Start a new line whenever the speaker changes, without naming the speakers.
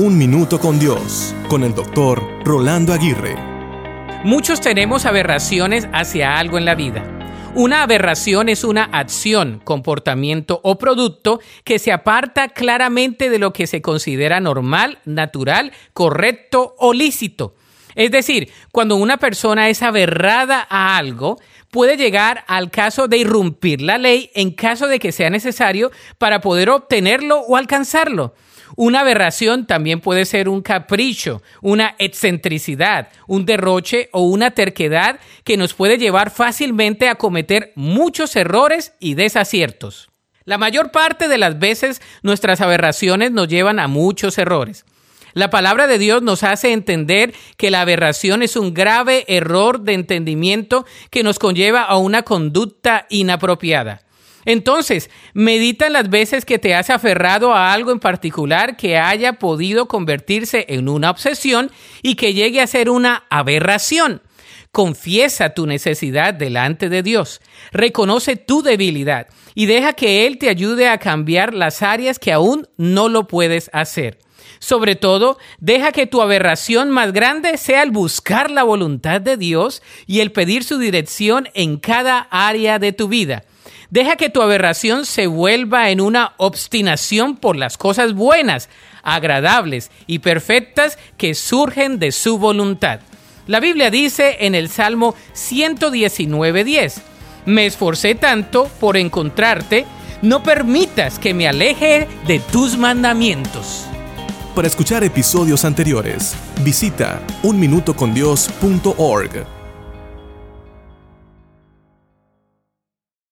Un Minuto con Dios, con el doctor Rolando Aguirre.
Muchos tenemos aberraciones hacia algo en la vida. Una aberración es una acción, comportamiento o producto que se aparta claramente de lo que se considera normal, natural, correcto o lícito. Es decir, cuando una persona es aberrada a algo, puede llegar al caso de irrumpir la ley en caso de que sea necesario para poder obtenerlo o alcanzarlo. Una aberración también puede ser un capricho, una excentricidad, un derroche o una terquedad que nos puede llevar fácilmente a cometer muchos errores y desaciertos. La mayor parte de las veces nuestras aberraciones nos llevan a muchos errores. La palabra de Dios nos hace entender que la aberración es un grave error de entendimiento que nos conlleva a una conducta inapropiada. Entonces, medita en las veces que te has aferrado a algo en particular que haya podido convertirse en una obsesión y que llegue a ser una aberración. Confiesa tu necesidad delante de Dios. Reconoce tu debilidad y deja que Él te ayude a cambiar las áreas que aún no lo puedes hacer. Sobre todo, deja que tu aberración más grande sea el buscar la voluntad de Dios y el pedir su dirección en cada área de tu vida. Deja que tu aberración se vuelva en una obstinación por las cosas buenas, agradables y perfectas que surgen de su voluntad. La Biblia dice en el Salmo 119.10, Me esforcé tanto por encontrarte, no permitas que me aleje de tus mandamientos.
Para escuchar episodios anteriores, visita unminutocondios.org.